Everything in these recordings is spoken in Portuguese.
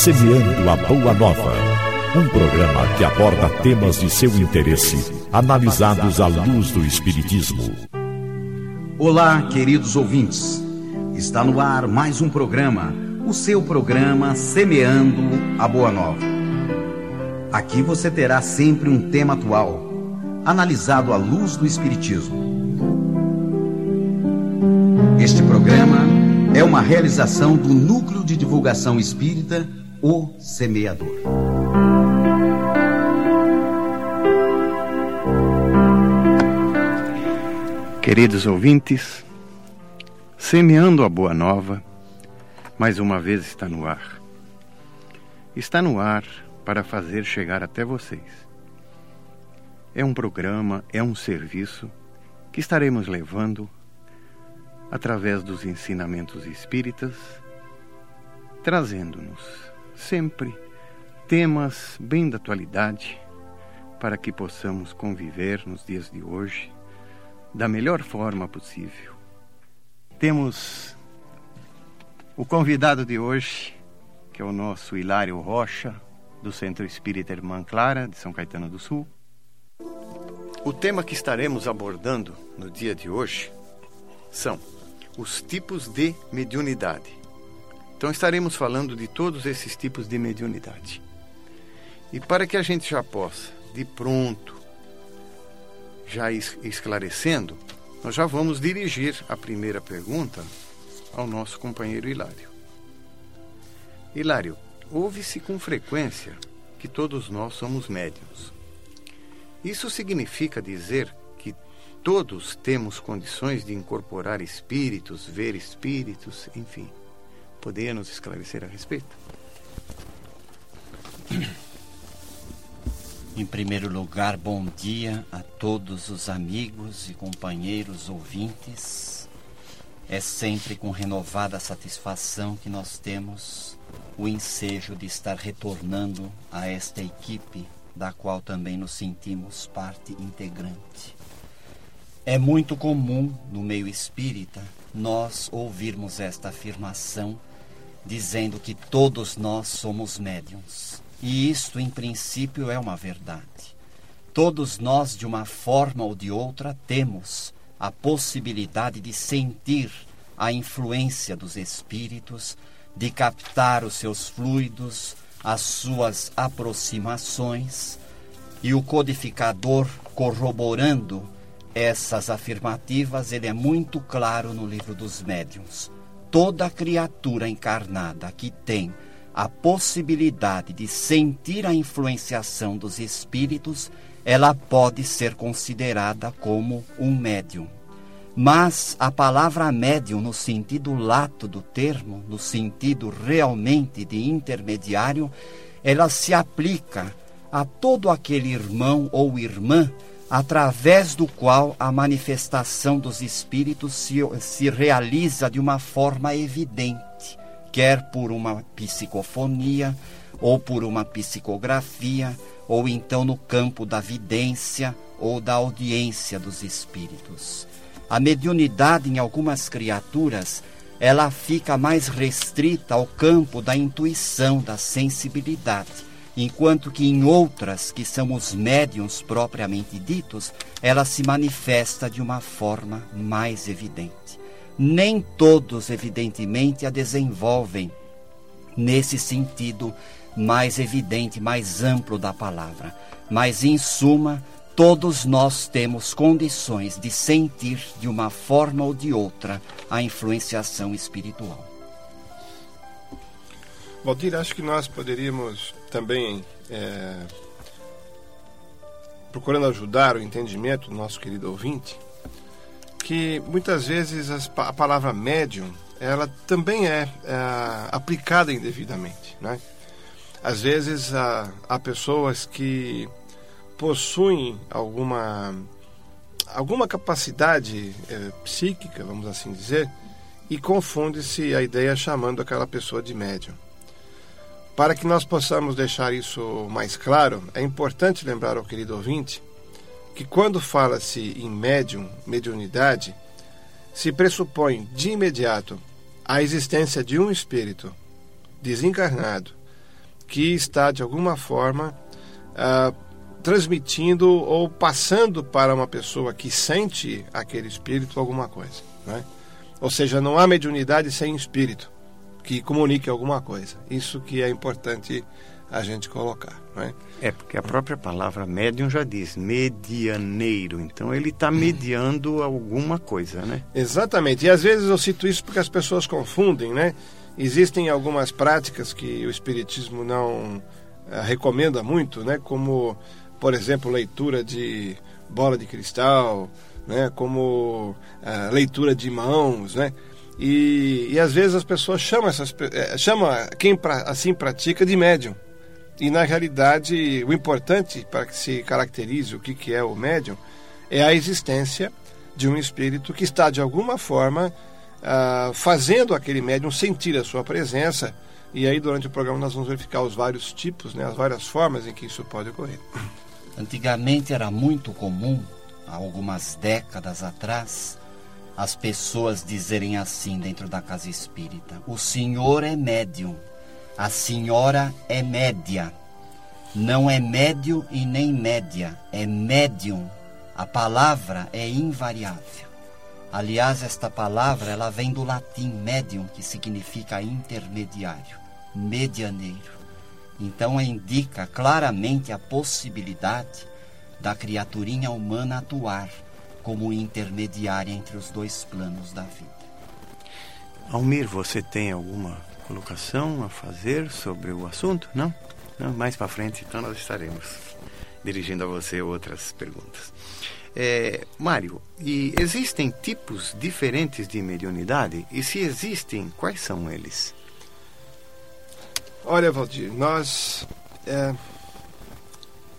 Semeando a Boa Nova. Um programa que aborda temas de seu interesse, analisados à luz do Espiritismo. Olá, queridos ouvintes. Está no ar mais um programa, o seu programa Semeando a Boa Nova. Aqui você terá sempre um tema atual, analisado à luz do Espiritismo. Este programa é uma realização do Núcleo de Divulgação Espírita, O Semeador. Queridos ouvintes, Semeando a Boa Nova, mais uma vez está no ar. Está no ar para fazer chegar até vocês. É um programa, é um serviço que estaremos levando através dos ensinamentos espíritas, trazendo-nos sempre temas bem da atualidade para que possamos conviver nos dias de hoje da melhor forma possível. Temos o convidado de hoje, que é o nosso Hilário Rocha, do Centro Espírita Irmã Clara, de São Caetano do Sul. O tema que estaremos abordando no dia de hoje são os tipos de mediunidade. Então estaremos falando de todos esses tipos de mediunidade. E para que a gente já possa, de pronto, já esclarecendo, nós já vamos dirigir a primeira pergunta ao nosso companheiro Hilário. Hilário, ouve-se com frequência que todos nós somos médiums. Isso significa dizer Todos temos condições de incorporar espíritos, ver espíritos, enfim. Poderia nos esclarecer a respeito? Em primeiro lugar, bom dia a todos os amigos e companheiros ouvintes. É sempre com renovada satisfação que nós temos o ensejo de estar retornando a esta equipe, da qual também nos sentimos parte integrante. É muito comum no meio espírita nós ouvirmos esta afirmação dizendo que todos nós somos médiums. E isto, em princípio, é uma verdade. Todos nós, de uma forma ou de outra, temos a possibilidade de sentir a influência dos espíritos, de captar os seus fluidos, as suas aproximações, e o codificador corroborando essas afirmativas ele é muito claro no livro dos médiuns. Toda criatura encarnada que tem a possibilidade de sentir a influenciação dos espíritos, ela pode ser considerada como um médium. Mas a palavra médium, no sentido lato do termo, no sentido realmente de intermediário, ela se aplica a todo aquele irmão ou irmã através do qual a manifestação dos espíritos se, se realiza de uma forma evidente, quer por uma psicofonia, ou por uma psicografia, ou então no campo da vidência ou da audiência dos espíritos. A mediunidade em algumas criaturas, ela fica mais restrita ao campo da intuição, da sensibilidade enquanto que em outras, que são os médiums propriamente ditos, ela se manifesta de uma forma mais evidente. Nem todos, evidentemente, a desenvolvem nesse sentido mais evidente, mais amplo da palavra. Mas, em suma, todos nós temos condições de sentir de uma forma ou de outra a influenciação espiritual. Valdir, acho que nós poderíamos também, é, procurando ajudar o entendimento do nosso querido ouvinte, que muitas vezes as, a palavra médium ela também é, é aplicada indevidamente. Né? Às vezes há, há pessoas que possuem alguma, alguma capacidade é, psíquica, vamos assim dizer, e confunde-se a ideia chamando aquela pessoa de médium. Para que nós possamos deixar isso mais claro, é importante lembrar ao querido ouvinte que quando fala-se em médium, mediunidade, se pressupõe de imediato a existência de um espírito desencarnado que está de alguma forma uh, transmitindo ou passando para uma pessoa que sente aquele espírito alguma coisa. Né? Ou seja, não há mediunidade sem espírito que comunique alguma coisa. Isso que é importante a gente colocar. Né? É, porque a própria palavra médium já diz medianeiro, então ele está mediando alguma coisa, né? Exatamente, e às vezes eu cito isso porque as pessoas confundem, né? Existem algumas práticas que o Espiritismo não uh, recomenda muito, né? Como, por exemplo, leitura de bola de cristal, né? Como uh, leitura de mãos, né? E, e às vezes as pessoas chamam, essas, eh, chamam quem pra, assim pratica de médium. E na realidade, o importante para que se caracterize o que, que é o médium é a existência de um espírito que está de alguma forma uh, fazendo aquele médium sentir a sua presença. E aí, durante o programa, nós vamos verificar os vários tipos, né, as várias formas em que isso pode ocorrer. Antigamente era muito comum, há algumas décadas atrás, as pessoas dizerem assim dentro da casa espírita: O senhor é médium, a senhora é média. Não é médio e nem média, é médium. A palavra é invariável. Aliás, esta palavra ela vem do latim medium, que significa intermediário, medianeiro. Então indica claramente a possibilidade da criaturinha humana atuar como intermediária entre os dois planos da vida. Almir, você tem alguma colocação a fazer sobre o assunto? Não? Não? Mais para frente, então nós estaremos dirigindo a você outras perguntas. É, Mário, e existem tipos diferentes de mediunidade? E se existem, quais são eles? Olha, Valdir, nós é,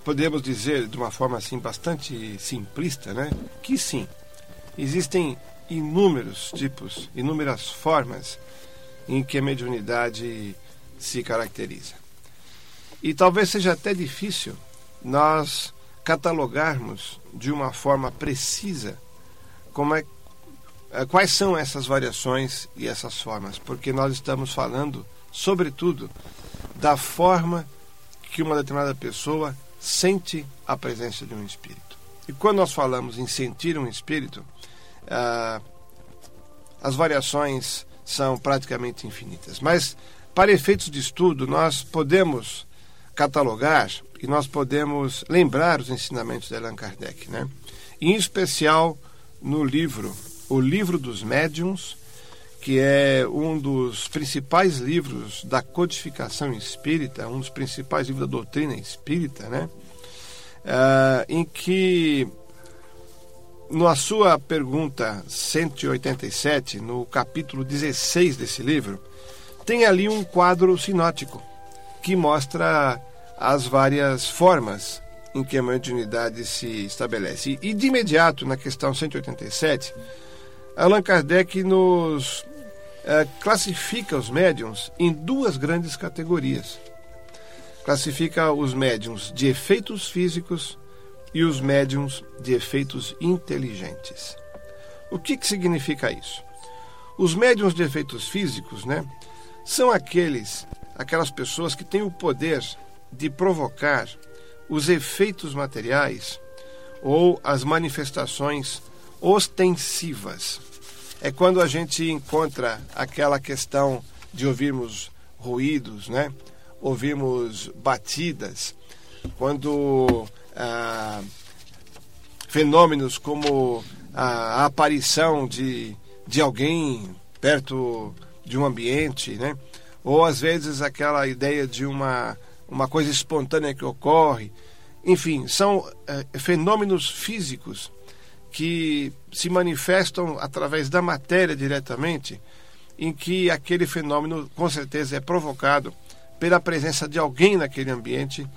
podemos dizer de uma forma assim bastante simplista, né? Que sim, existem inúmeros tipos, inúmeras formas em que a mediunidade se caracteriza. E talvez seja até difícil nós catalogarmos de uma forma precisa como é, é, quais são essas variações e essas formas, porque nós estamos falando, sobretudo, da forma que uma determinada pessoa sente a presença de um espírito. E quando nós falamos em sentir um espírito, ah, as variações são praticamente infinitas. Mas, para efeitos de estudo, nós podemos catalogar e nós podemos lembrar os ensinamentos de Allan Kardec, né? Em especial no livro O Livro dos Médiuns, que é um dos principais livros da codificação espírita, um dos principais livros da doutrina espírita, né? Uh, em que, na sua pergunta 187, no capítulo 16 desse livro, tem ali um quadro sinótico que mostra as várias formas em que a mediunidade se estabelece. E de imediato, na questão 187, Allan Kardec nos é, classifica os médiums em duas grandes categorias. Classifica os médiums de efeitos físicos e os médiums de efeitos inteligentes. O que, que significa isso? Os médiums de efeitos físicos, né, são aqueles, aquelas pessoas que têm o poder de provocar os efeitos materiais ou as manifestações ostensivas. É quando a gente encontra aquela questão de ouvirmos ruídos, né? ouvirmos batidas, quando ah, fenômenos como a, aparição de, de alguém perto de um ambiente, né? ou às vezes aquela ideia de uma uma coisa espontânea que ocorre. Enfim, são é, fenômenos físicos que se manifestam através da matéria diretamente, em que aquele fenômeno com certeza é provocado pela presença de alguém naquele ambiente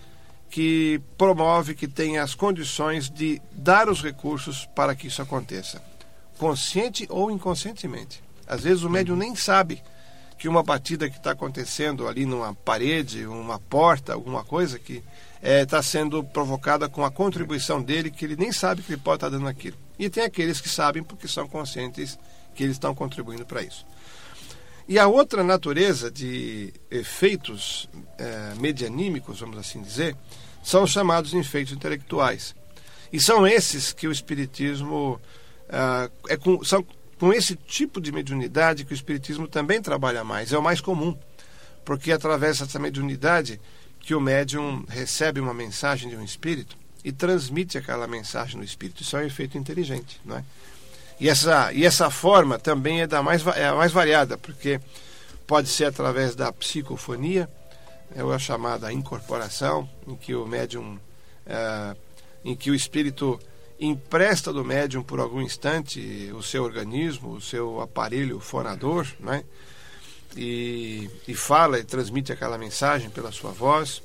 que promove, que tenha as condições de dar os recursos para que isso aconteça, consciente ou inconscientemente. Às vezes o médium nem sabe que uma batida que está acontecendo ali numa parede, uma porta, alguma coisa que está é, sendo provocada com a contribuição dele, que ele nem sabe que ele pode estar tá dando aquilo. E tem aqueles que sabem porque são conscientes que eles estão contribuindo para isso. E a outra natureza de efeitos é, medianímicos, vamos assim dizer, são os chamados efeitos intelectuais. E são esses que o Espiritismo. É, é com, são com esse tipo de mediunidade que o Espiritismo também trabalha mais, é o mais comum. Porque através dessa mediunidade que o médium recebe uma mensagem de um espírito e transmite aquela mensagem no espírito. Isso é um efeito inteligente, não é? E essa, e essa forma também é, da mais, é a mais variada, porque pode ser através da psicofonia, é a chamada incorporação, em que o médium, é, em que o espírito empresta do médium por algum instante o seu organismo, o seu aparelho fonador, né? E, e fala e transmite aquela mensagem pela sua voz.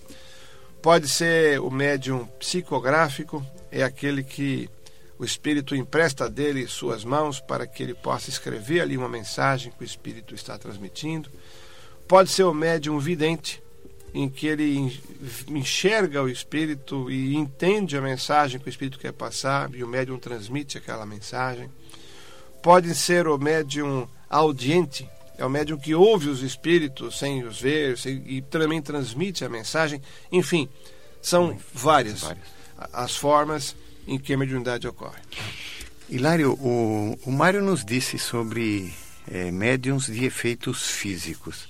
Pode ser o médium psicográfico, é aquele que o Espírito empresta dele suas mãos para que ele possa escrever ali uma mensagem que o Espírito está transmitindo. Pode ser o médium vidente, em que ele enxerga o Espírito e entende a mensagem que o Espírito quer passar e o médium transmite aquela mensagem. Pode ser o médium audiente, é o médium que ouve os Espíritos sem os ver sem, e também transmite a mensagem. Enfim, são várias, várias as formas em que a mediunidade ocorre. Hilário, o, o Mário nos disse sobre é, médiums de efeitos físicos.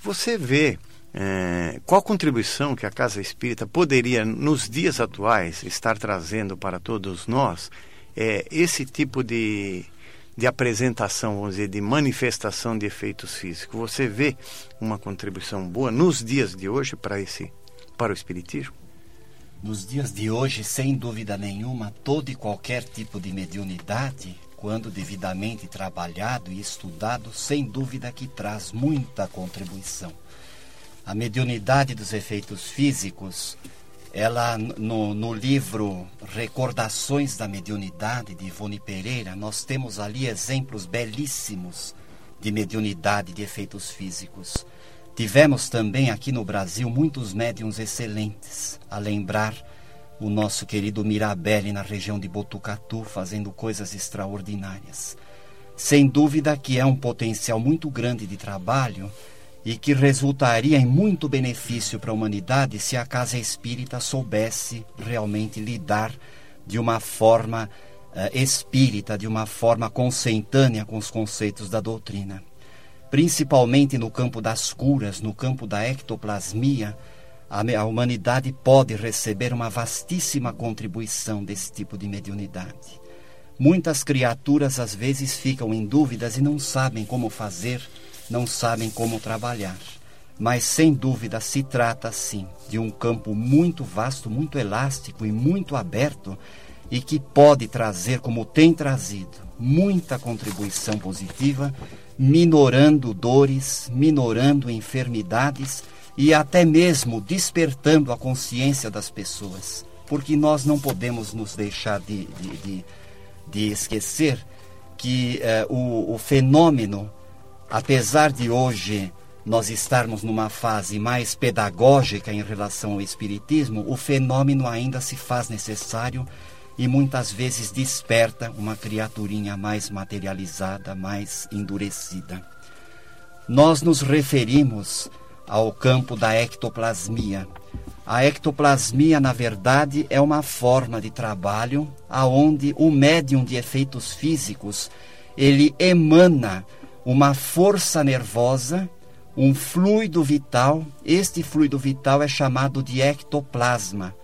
Você vê é, qual contribuição que a Casa Espírita poderia, nos dias atuais, estar trazendo para todos nós é, esse tipo de, de apresentação, vamos dizer, de manifestação de efeitos físicos? Você vê uma contribuição boa nos dias de hoje para esse para o Espiritismo? Nos dias de hoje, sem dúvida nenhuma, todo e qualquer tipo de mediunidade, quando devidamente trabalhado e estudado, sem dúvida que traz muita contribuição. A mediunidade dos efeitos físicos, ela no, no livro Recordações da Mediunidade de Ivone Pereira, nós temos ali exemplos belíssimos de mediunidade de efeitos físicos. Tivemos também aqui no Brasil muitos médiums excelentes, a lembrar o nosso querido Mirabelli na região de Botucatu fazendo coisas extraordinárias. Sem dúvida que é um potencial muito grande de trabalho e que resultaria em muito benefício para a humanidade se a casa espírita soubesse realmente lidar de uma forma uh, espírita, de uma forma consentânea com os conceitos da doutrina principalmente no campo das curas, no campo da ectoplasmia, a humanidade pode receber uma vastíssima contribuição desse tipo de mediunidade. Muitas criaturas às vezes ficam em dúvidas e não sabem como fazer, não sabem como trabalhar. Mas sem dúvida se trata sim de um campo muito vasto, muito elástico e muito aberto e que pode trazer, como tem trazido, muita contribuição positiva minorando dores, minorando enfermidades e até mesmo despertando a consciência das pessoas. Porque nós não podemos nos deixar de, de, de, de esquecer que eh, o, o fenômeno, apesar de hoje nós estarmos numa fase mais pedagógica em relação ao Espiritismo, o fenômeno ainda se faz necessário e muitas vezes desperta uma criaturinha mais materializada, mais endurecida. Nós nos referimos ao campo da ectoplasmia. A ectoplasmia, na verdade, é uma forma de trabalho aonde o médium de efeitos físicos, ele emana uma força nervosa, um fluido vital. Este fluido vital é chamado de ectoplasma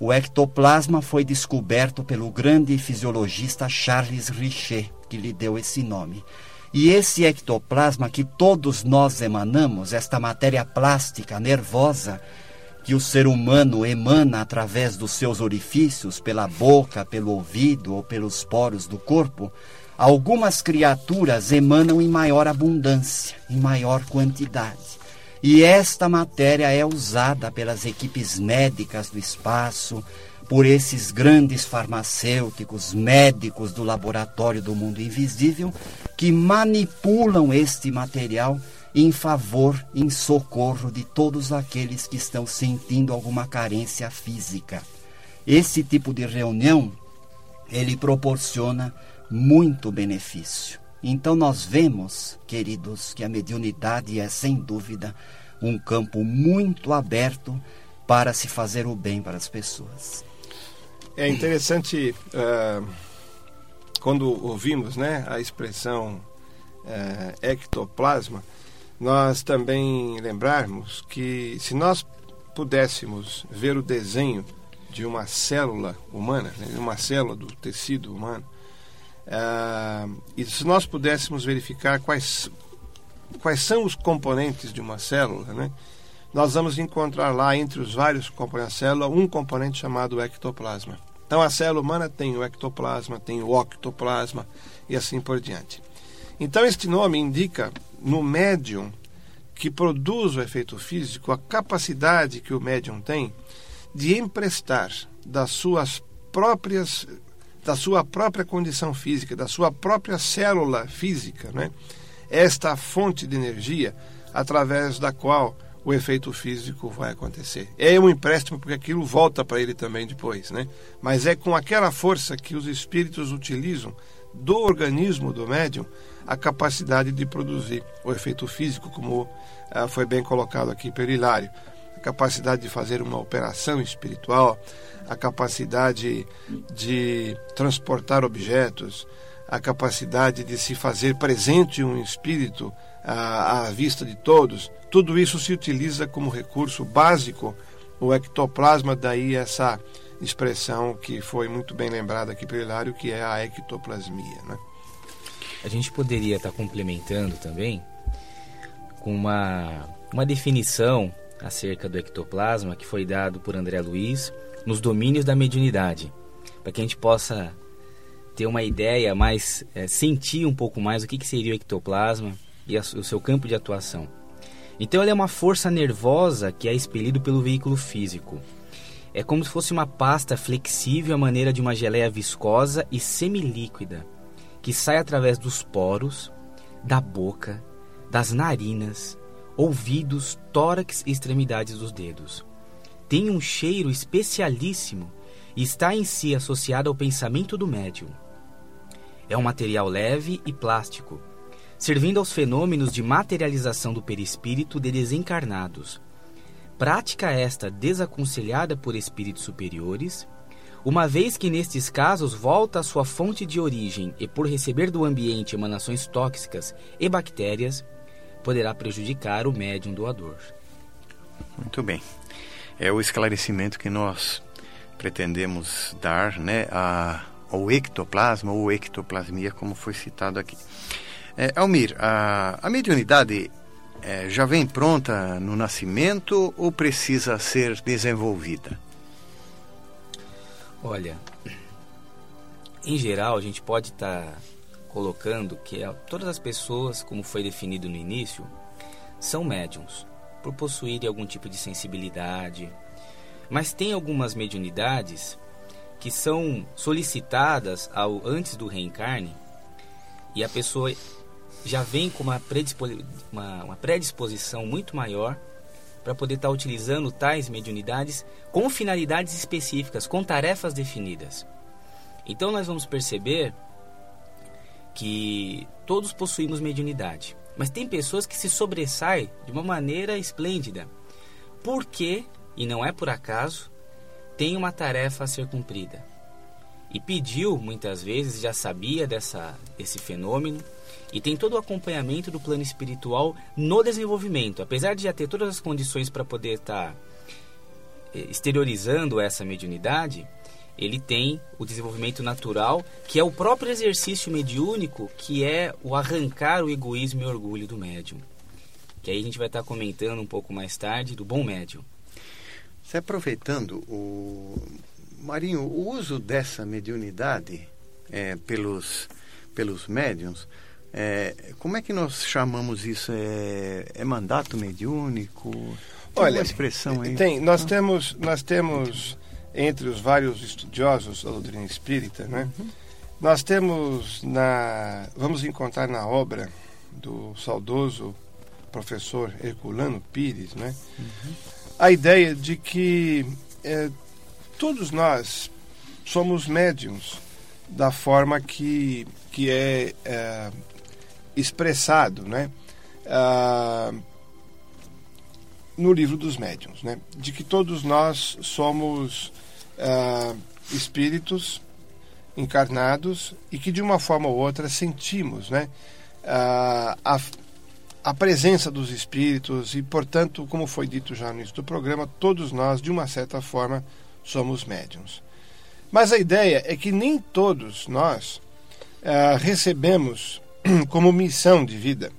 o ectoplasma foi descoberto pelo grande fisiologista Charles Richet, que lhe deu esse nome. E esse ectoplasma que todos nós emanamos, esta matéria plástica nervosa, que o ser humano emana através dos seus orifícios, pela boca, pelo ouvido ou pelos poros do corpo, algumas criaturas emanam em maior abundância, em maior quantidade. E esta matéria é usada pelas equipes médicas do espaço, por esses grandes farmacêuticos, médicos do laboratório do mundo invisível, que manipulam este material em favor, em socorro de todos aqueles que estão sentindo alguma carência física. Esse tipo de reunião, ele proporciona muito benefício, Então nós vemos, queridos, que a mediunidade é sem dúvida um campo muito aberto para se fazer o bem para as pessoas. É interessante uh, quando ouvimos né, a expressão uh, ectoplasma, nós também lembrarmos que se nós pudéssemos ver o desenho de uma célula humana, né, uma célula do tecido humano, uh, e se nós pudéssemos verificar quais, quais são os componentes de uma célula, né, nós vamos encontrar lá, entre os vários componentes da célula, um componente chamado ectoplasma. Então, a célula humana tem o ectoplasma, tem o octoplasma e assim por diante. Então, este nome indica no médium que produz o efeito físico a capacidade que o médium tem de emprestar das suas próprias da sua própria condição física, da sua própria célula física, né? esta fonte de energia através da qual o efeito físico vai acontecer. É um empréstimo porque aquilo volta para ele também depois, né? Mas é com aquela força que os espíritos utilizam do organismo do médium a capacidade de produzir o efeito físico, como ah, foi bem colocado aqui pelo Hilário. A capacidade de fazer uma operação espiritual, a capacidade de transportar objetos, a capacidade de se fazer presente um espírito à, à vista de todos, tudo isso se utiliza como recurso básico o ectoplasma, daí essa expressão que foi muito bem lembrada aqui pelo Hilário, que é a ectoplasmia. Né? A gente poderia estar complementando também com uma, uma definição acerca do ectoplasma que foi dado por André Luiz nos domínios da mediunidade, para que a gente possa ter uma ideia mais, é, sentir um pouco mais o que, que seria o ectoplasma e a, o seu campo de atuação. Então ele é uma força nervosa que é expelido pelo veículo físico. É como se fosse uma pasta flexível à maneira de uma geleia viscosa e semilíquida, que sai através dos poros, da boca, das narinas, ouvidos, tórax e extremidades dos dedos. Tem um cheiro especialíssimo e está em si associado ao pensamento do médium. É um material leve e plástico, servindo aos fenômenos de materialização do perispírito de desencarnados. Prática esta desaconselhada por espíritos superiores, uma vez que nestes casos volta à sua fonte de origem e por receber do ambiente emanações tóxicas e bactérias, poderá prejudicar o médium doador. Muito bem. É o esclarecimento que nós pretendemos dar né, a, ao ectoplasma ou ectoplasmia, como foi citado aqui. É, Almir, a, a mediunidade é, já vem pronta no nascimento ou precisa ser desenvolvida? Olha, em geral a gente pode estar tá colocando que é, todas as pessoas, como foi definido no início, são médiums, por possuírem algum tipo de sensibilidade. Mas tem algumas mediunidades que são solicitadas ao antes do reencarne e a pessoa já vem com uma, uma, uma predisposição muito maior para poder estar tá utilizando tais mediunidades com finalidades específicas, com tarefas definidas. Então nós vamos perceber que todos possuímos mediunidade, mas tem pessoas que se sobressaem de uma maneira esplêndida, porque, e não é por acaso, tem uma tarefa a ser cumprida. E pediu muitas vezes, já sabia dessa, desse fenômeno, e tem todo o acompanhamento do plano espiritual no desenvolvimento. Apesar de já ter todas as condições para poder estar eh, exteriorizando essa mediunidade, ele tem o desenvolvimento natural, que é o próprio exercício mediúnico, que é o arrancar o egoísmo e o orgulho do médium. Que aí a gente vai estar comentando um pouco mais tarde do bom médium. Se aproveitando, o Marinho, o uso dessa mediunidade é, pelos, pelos médiums é, como é que nós chamamos isso? É, é mandato mediúnico? Tem Olha, uma expressão aí? Tem. Nós temos, nós temos entre os vários estudiosos da doutrina espírita, né? Uhum. Nós temos na, vamos encontrar na obra do saudoso professor Herculano Pires, né? Uhum. A ideia de que é, todos nós somos médiums da forma que que é, é expressado né, ah, no livro dos médiuns, né, de que todos nós somos ah, espíritos encarnados e que de uma forma ou outra sentimos né, ah, a, a presença dos espíritos e, portanto, como foi dito já no início do programa, todos nós, de uma certa forma, somos médiums. Mas a ideia é que nem todos nós ah, recebemos como missão de vida,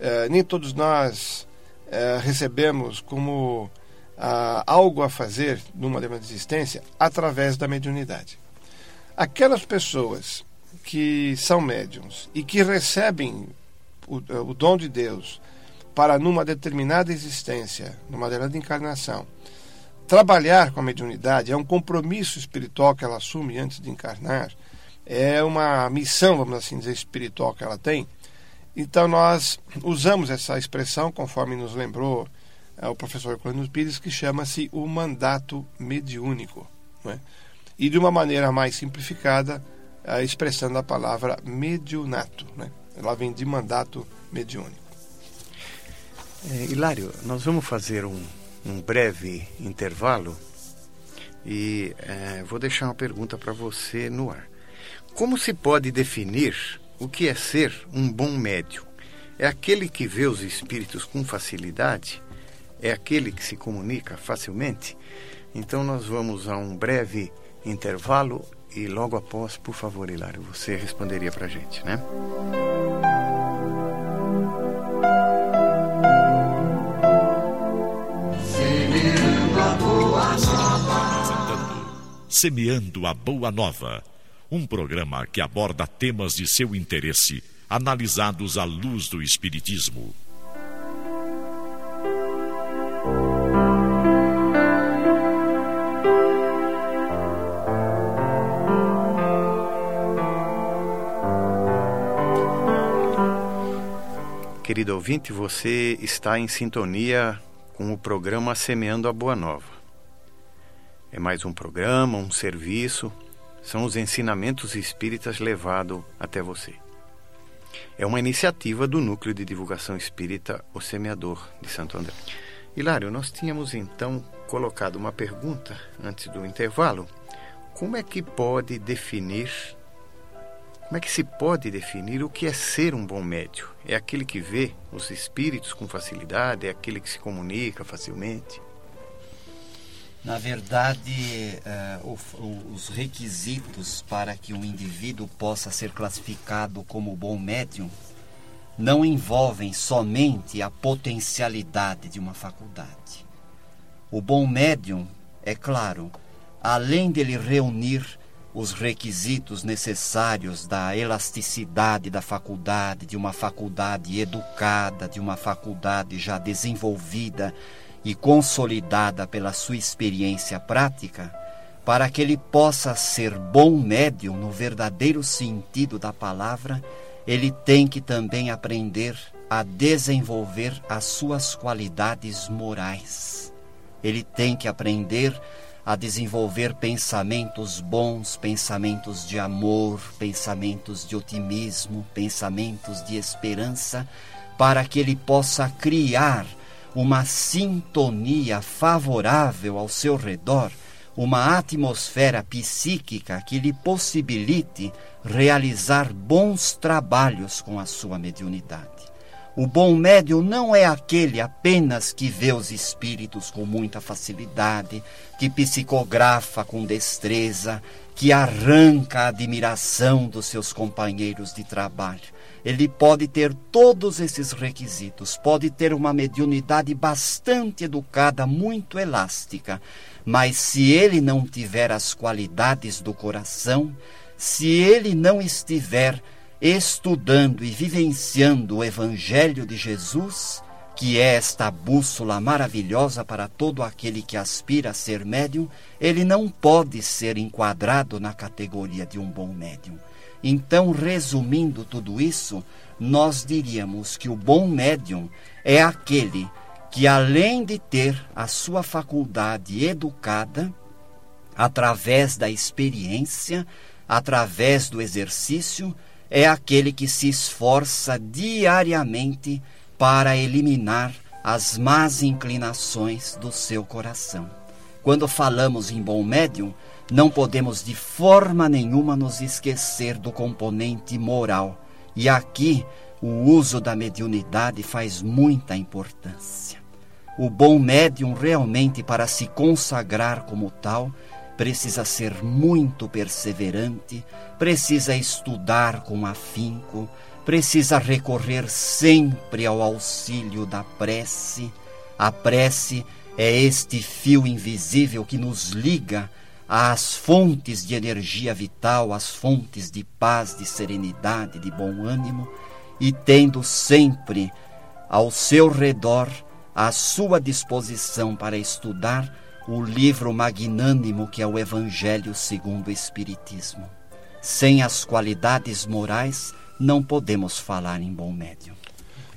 ah, nem todos nós ah, recebemos como algo a fazer numa determinada existência através da mediunidade. Aquelas pessoas que são médiums e que recebem o, o dom de Deus para, numa determinada existência, numa determinada encarnação, trabalhar com a mediunidade é um compromisso espiritual que ela assume antes de encarnar, é uma missão, vamos assim dizer, espiritual que ela tem. Então nós usamos essa expressão, conforme nos lembrou é, o professor Clônio Pires, que chama-se o mandato mediúnico. É? E de uma maneira mais simplificada, é, expressando a palavra mediunato. Né? Ela vem de mandato mediúnico. É, Hilário, nós vamos fazer um, um breve intervalo e é, vou deixar uma pergunta para você no ar. Como se pode definir o que é ser um bom médium? É aquele que vê os espíritos com facilidade? É aquele que se comunica facilmente? Então nós vamos a um breve intervalo e logo após, por favor, Hilário, você responderia para a gente, né? Semeando a Boa Nova, um programa que aborda temas de seu interesse, analisados à luz do Espiritismo. Querido ouvinte, você está em sintonia com o programa Semeando a Boa Nova. É mais um programa, um serviço, são os ensinamentos espíritas levados até você. É uma iniciativa do Núcleo de Divulgação Espírita O Semeador de Santo André. Hilário, nós tínhamos então colocado uma pergunta antes do intervalo. Como é que pode definir como é que se pode definir o que é ser um bom médium? É aquele que vê os espíritos com facilidade? É aquele que se comunica facilmente? Na verdade, uh, o, os requisitos para que um indivíduo possa ser classificado como bom médium não envolvem somente a potencialidade de uma faculdade. O bom médium, é claro, além dele reunir os requisitos necessários da elasticidade da faculdade, de uma faculdade educada, de uma faculdade já desenvolvida e consolidada pela sua experiência prática, para que ele possa ser bom médium no verdadeiro sentido da palavra, ele tem que também aprender a desenvolver as suas qualidades morais. Ele tem que aprender a desenvolver pensamentos bons, pensamentos de amor, pensamentos de otimismo, pensamentos de esperança, para que ele possa criar uma sintonia favorável ao seu redor, uma atmosfera psíquica que lhe possibilite realizar bons trabalhos com a sua mediunidade. O bom médium não é aquele apenas que vê os espíritos com muita facilidade, que psicografa com destreza, que arranca a admiração dos seus companheiros de trabalho. Ele pode ter todos esses requisitos, pode ter uma mediunidade bastante educada, muito elástica, mas se ele não tiver as qualidades do coração, se ele não estiver estudando e vivenciando o Evangelho de Jesus, que é esta bússola maravilhosa para todo aquele que aspira a ser médium, ele não pode ser enquadrado na categoria de um bom médium. Então, resumindo tudo isso, nós diríamos que o bom médium é aquele que, além de ter a sua faculdade educada, através da experiência, através do exercício, é aquele que se esforça diariamente para eliminar as más inclinações do seu coração. Quando falamos em bom médium, não podemos de forma nenhuma nos esquecer do componente moral. E aqui o uso da mediunidade faz muita importância. O bom médium realmente para se consagrar como tal precisa ser muito perseverante, precisa estudar com afinco, precisa recorrer sempre ao auxílio da prece. A prece é este fio invisível que nos liga às fontes de energia vital, às fontes de paz, de serenidade, de bom ânimo, e tendo sempre ao seu redor, à sua disposição para estudar o livro magnânimo que é o Evangelho segundo o Espiritismo. Sem as qualidades morais, não podemos falar em bom médium.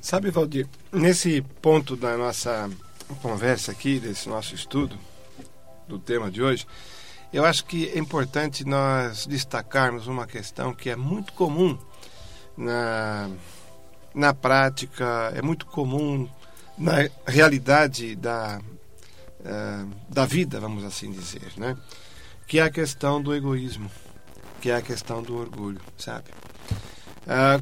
Sabe, Valdir, nesse ponto da nossa conversa aqui, desse nosso estudo, do tema de hoje, eu acho que é importante nós destacarmos uma questão que é muito comum na, na prática, é muito comum na realidade da, uh, da vida, vamos assim dizer, né? que é a questão do egoísmo, que é a questão do orgulho, sabe? Uh,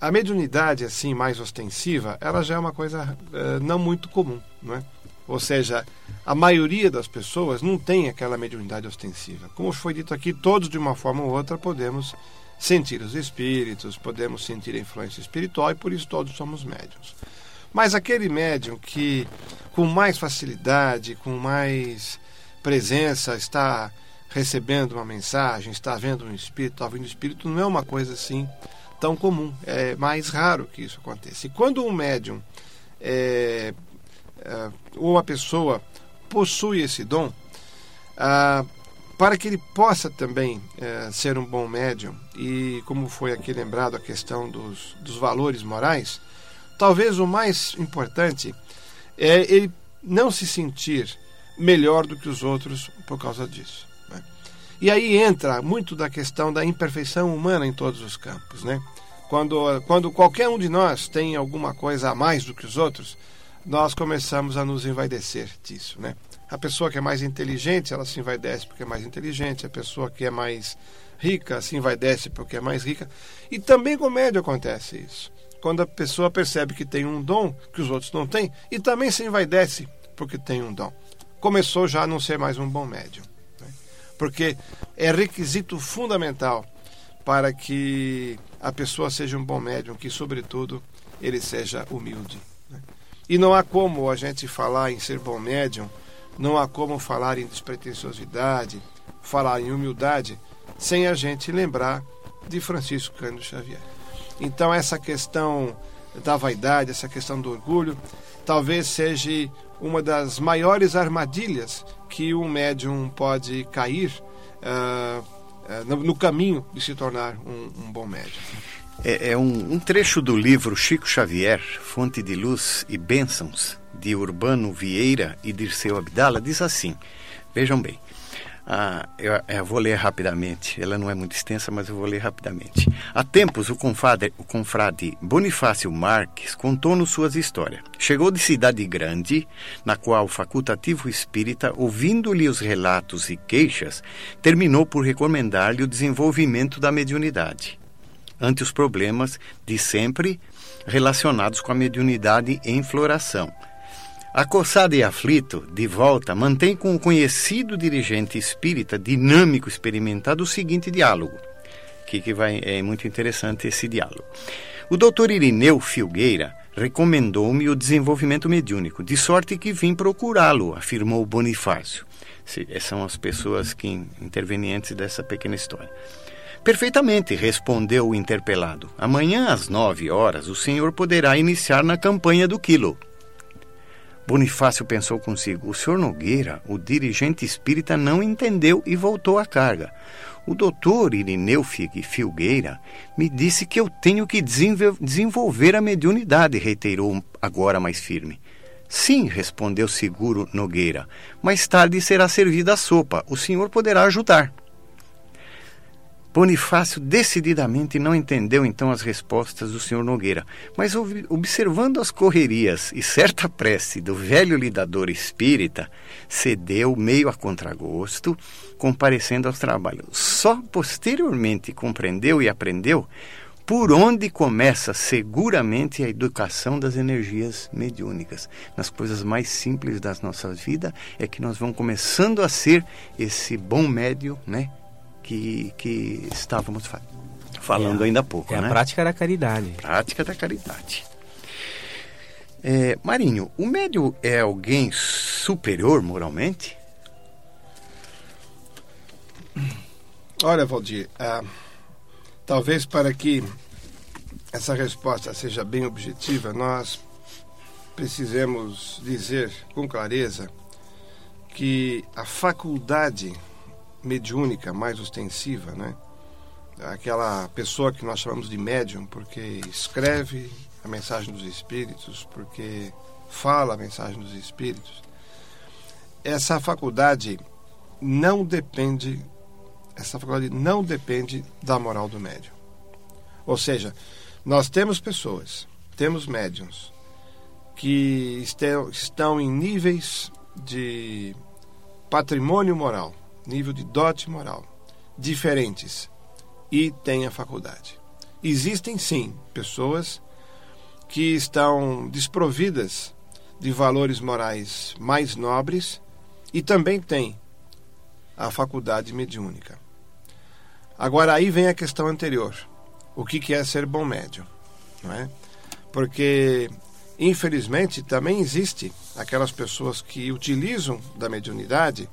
a mediunidade, assim, mais ostensiva, ela já é uma coisa uh, não muito comum, não é? Ou seja, a maioria das pessoas não tem aquela mediunidade ostensiva. Como foi dito aqui, todos de uma forma ou outra podemos sentir os espíritos, podemos sentir a influência espiritual e por isso todos somos médiums. Mas aquele médium que com mais facilidade, com mais presença está recebendo uma mensagem, está vendo um espírito, está ouvindo um espírito, não é uma coisa assim tão comum. É mais raro que isso aconteça. E quando um médium é, ou a pessoa possui esse dom, uh, para que ele possa também uh, ser um bom médium, e como foi aqui lembrado a questão dos, dos valores morais, talvez o mais importante é ele não se sentir melhor do que os outros por causa disso. Né? E aí entra muito da questão da imperfeição humana em todos os campos. Né? Quando, quando qualquer um de nós tem alguma coisa a mais do que os outros, nós começamos a nos envaidecer disso, né? A pessoa que é mais inteligente, ela se envaidece porque é mais inteligente. A pessoa que é mais rica se envaidece porque é mais rica. E também com médio acontece isso. Quando a pessoa percebe que tem um dom que os outros não têm e também se envaidece porque tem um dom. Começou já a não ser mais um bom médium. Né? Porque é requisito fundamental para que a pessoa seja um bom médium, que, sobretudo, ele seja humilde. E não há como a gente falar em ser bom médium, não há como falar em despretensiosidade, falar em humildade, sem a gente lembrar de Francisco Cândido Xavier. Então, essa questão da vaidade, essa questão do orgulho, talvez seja uma das maiores armadilhas que um médium pode cair uh, uh, no, caminho de se tornar um, um bom médium. É, é um, um, trecho do livro Chico Xavier, Fonte de Luz e Bênçãos, de Urbano Vieira e Dirceu Abdala, diz assim: Vejam bem, ah, eu, eu, vou ler rapidamente, ela não é muito extensa, mas eu vou ler rapidamente. Há tempos, o confrade, o confrade Bonifácio Marques contou-nos suas histórias. Chegou de cidade grande, na qual o facultativo espírita, ouvindo-lhe os relatos e queixas, terminou por recomendar-lhe o desenvolvimento da mediunidade ante os problemas de sempre relacionados com a mediunidade em floração. Acossado e aflito, de volta, mantém com o conhecido dirigente espírita dinâmico experimentado o seguinte diálogo, que, que vai, é muito interessante esse diálogo. O doutor Irineu Filgueira recomendou-me o desenvolvimento mediúnico, de sorte que vim procurá-lo, afirmou Bonifácio. São as pessoas que intervenientes dessa pequena história. Perfeitamente, respondeu o interpelado. Amanhã às nove horas o senhor poderá iniciar na campanha do quilo. Bonifácio pensou consigo: o senhor Nogueira, o dirigente espírita, não entendeu e voltou à carga. O doutor Irineu Filgueira me disse que eu tenho que desenvolver a mediunidade, reiterou agora mais firme. Sim, respondeu seguro Nogueira. Mais tarde será servida a sopa. O senhor poderá ajudar. Bonifácio decididamente não entendeu então as respostas do senhor Nogueira, mas observando as correrias e certa prece do velho lidador espírita, cedeu meio a contragosto, comparecendo aos trabalhos. Só posteriormente compreendeu e aprendeu por onde começa seguramente a educação das energias mediúnicas. Nas coisas mais simples das nossas vidas é que nós vamos começando a ser esse bom médio, né? Que, que estávamos falando é, ainda há pouco. É né? a prática da caridade. Prática da caridade. É, Marinho, o médio é alguém superior moralmente? Olha, Valdir, uh, talvez para que essa resposta seja bem objetiva, nós precisemos dizer com clareza que a faculdade mediúnica mais ostensiva, né? Aquela pessoa que nós chamamos de médium, porque escreve a mensagem dos espíritos, porque fala a mensagem dos espíritos. Essa faculdade não depende essa faculdade não depende da moral do médium. Ou seja, nós temos pessoas, temos médiums que estão em níveis de patrimônio moral, nível de dote moral, diferentes e têm a faculdade. Existem sim pessoas que estão desprovidas de valores morais mais nobres e também têm a faculdade mediúnica. Agora aí vem a questão anterior. O que, é ser bom médium? Não é? Porque, infelizmente, também existe aquelas pessoas que utilizam da mediunidade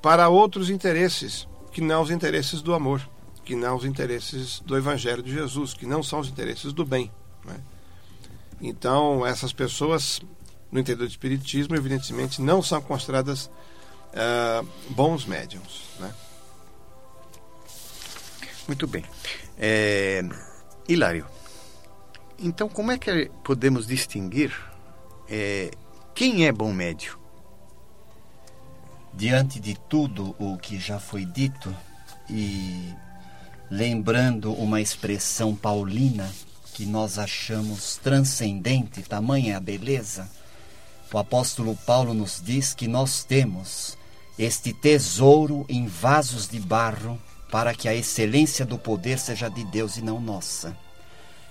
para outros interesses, que não os interesses do amor, que não os interesses do Evangelho de Jesus, que não são os interesses do bem. É? Então, essas pessoas, no interior do Espiritismo, evidentemente, não são consideradas uh, bons médiums. Né? Muito bem. É... Hilário, então como é que podemos distinguir é, quem é bom médio? Diante de tudo o que já foi dito e lembrando uma expressão paulina que nós achamos transcendente, tamanha a beleza, o apóstolo Paulo nos diz que nós temos este tesouro em vasos de barro para que a excelência do poder seja de Deus e não nossa.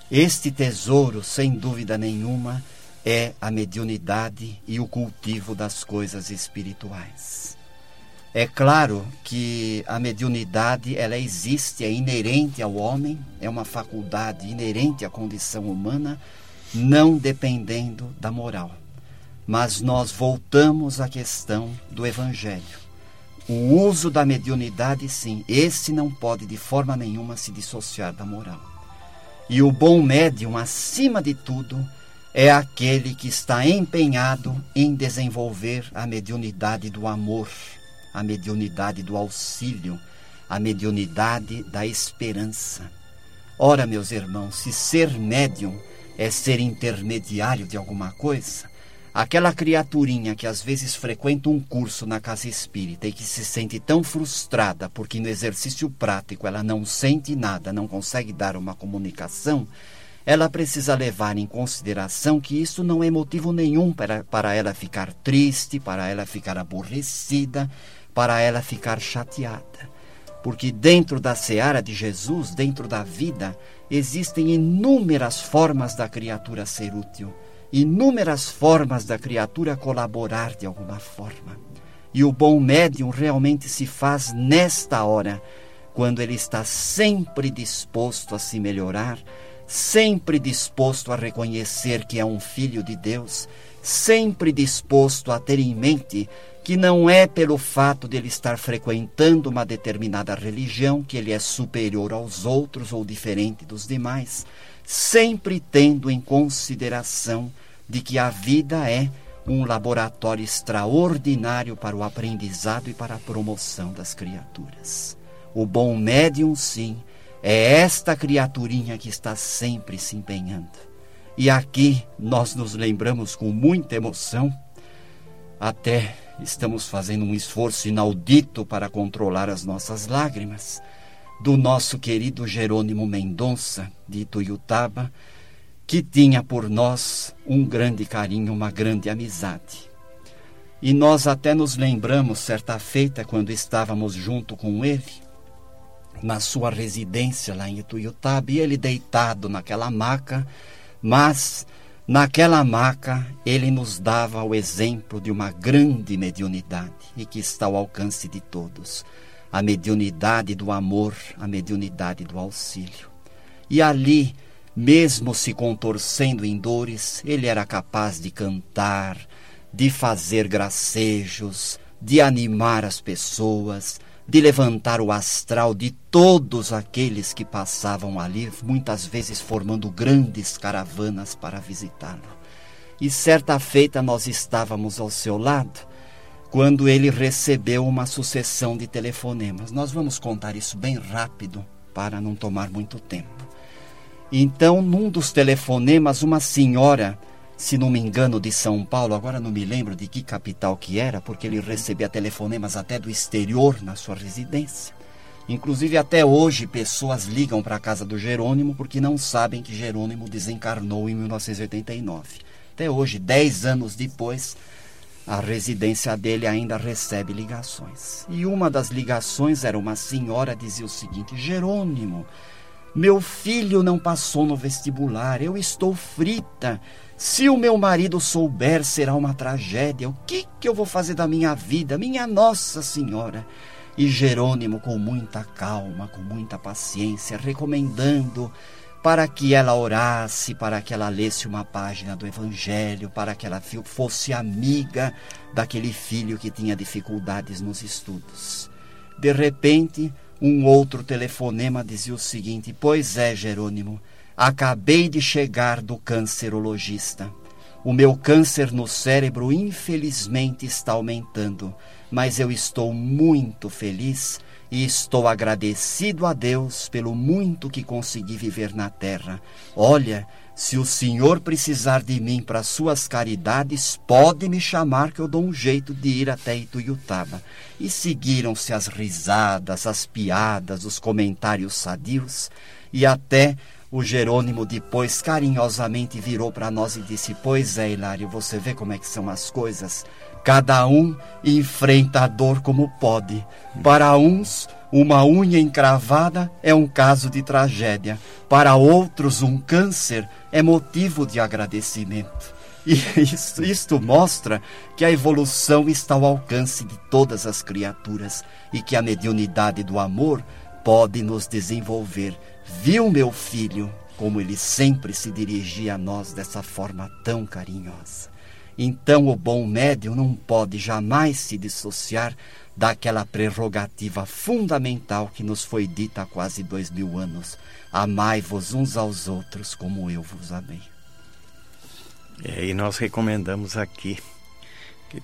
Este tesouro, sem dúvida nenhuma, é a mediunidade e o cultivo das coisas espirituais. É claro que a mediunidade ela existe, é inerente ao homem, é uma faculdade inerente à condição humana, não dependendo da moral. Mas nós voltamos à questão do evangelho. O uso da mediunidade, sim, esse não pode de forma nenhuma se dissociar da moral. E o bom médium, acima de tudo, é aquele que está empenhado em desenvolver a mediunidade do amor, a mediunidade do auxílio, a mediunidade da esperança. Ora, meus irmãos, se ser médium é ser intermediário de alguma coisa, Aquela criaturinha que às vezes frequenta um curso na casa espírita e que se sente tão frustrada porque no exercício prático ela não sente nada, não consegue dar uma comunicação, ela precisa levar em consideração que isso não é motivo nenhum para, para ela ficar triste, para ela ficar aborrecida, para ela ficar chateada. Porque dentro da seara de Jesus, dentro da vida, existem inúmeras formas da criatura ser útil inúmeras formas da criatura colaborar de alguma forma. E o bom médium realmente se faz nesta hora, quando ele está sempre disposto a se melhorar, sempre disposto a reconhecer que é um filho de Deus, sempre disposto a ter em mente que não é pelo fato de ele estar frequentando uma determinada religião que ele é superior aos outros ou diferente dos demais, sempre tendo em consideração de que a vida é um laboratório extraordinário para o aprendizado e para a promoção das criaturas. O bom médium, sim, é esta criaturinha que está sempre se empenhando. E aqui nós nos lembramos com muita emoção, até estamos fazendo um esforço inaudito para controlar as nossas lágrimas, do nosso querido Jerônimo Mendonça, de Ituiutaba, que tinha por nós um grande carinho, uma grande amizade. E nós até nos lembramos, certa feita, quando estávamos junto com ele, na sua residência lá em Ituiutaba, e ele deitado naquela maca, mas naquela maca ele nos dava o exemplo de uma grande mediunidade e que está ao alcance de todos a mediunidade do amor, a mediunidade do auxílio. E ali, mesmo se contorcendo em dores, ele era capaz de cantar, de fazer gracejos, de animar as pessoas, de levantar o astral de todos aqueles que passavam ali, muitas vezes formando grandes caravanas para visitá-lo. E certa feita nós estávamos ao seu lado quando ele recebeu uma sucessão de telefonemas. Nós vamos contar isso bem rápido para não tomar muito tempo. Então, num dos telefonemas, uma senhora, se não me engano, de São Paulo, agora não me lembro de que capital que era, porque ele recebia telefonemas até do exterior na sua residência. Inclusive, até hoje, pessoas ligam para a casa do Jerônimo porque não sabem que Jerônimo desencarnou em 1989. Até hoje, dez anos depois, a residência dele ainda recebe ligações. E uma das ligações era uma senhora dizia o seguinte: Jerônimo, meu filho não passou no vestibular, eu estou frita. Se o meu marido souber, será uma tragédia. O que, que eu vou fazer da minha vida? Minha Nossa Senhora. E Jerônimo, com muita calma, com muita paciência, recomendando para que ela orasse, para que ela lesse uma página do Evangelho, para que ela fosse amiga daquele filho que tinha dificuldades nos estudos. De repente, um outro telefonema dizia o seguinte: Pois é, Jerônimo, acabei de chegar do cancerologista. O meu câncer no cérebro, infelizmente, está aumentando, mas eu estou muito feliz e estou agradecido a Deus pelo muito que consegui viver na terra. Olha, se o Senhor precisar de mim para suas caridades, pode me chamar que eu dou um jeito de ir até Ituiutaba. E seguiram-se as risadas, as piadas, os comentários sadios, e até o Jerônimo depois carinhosamente virou para nós e disse: Pois é, Hilário, você vê como é que são as coisas. Cada um enfrenta a dor como pode. Para uns, uma unha encravada é um caso de tragédia. Para outros, um câncer é motivo de agradecimento. E isto, isto, mostra que a evolução está ao alcance de todas as criaturas e que a mediunidade do amor pode nos desenvolver. Viu, meu filho, como ele sempre se dirigia a nós dessa forma tão carinhosa. Então o bom médium não pode jamais se dissociar daquela prerrogativa fundamental que nos foi dita há quase dois mil anos: amai-vos uns aos outros como eu vos amei. É, e nós recomendamos aqui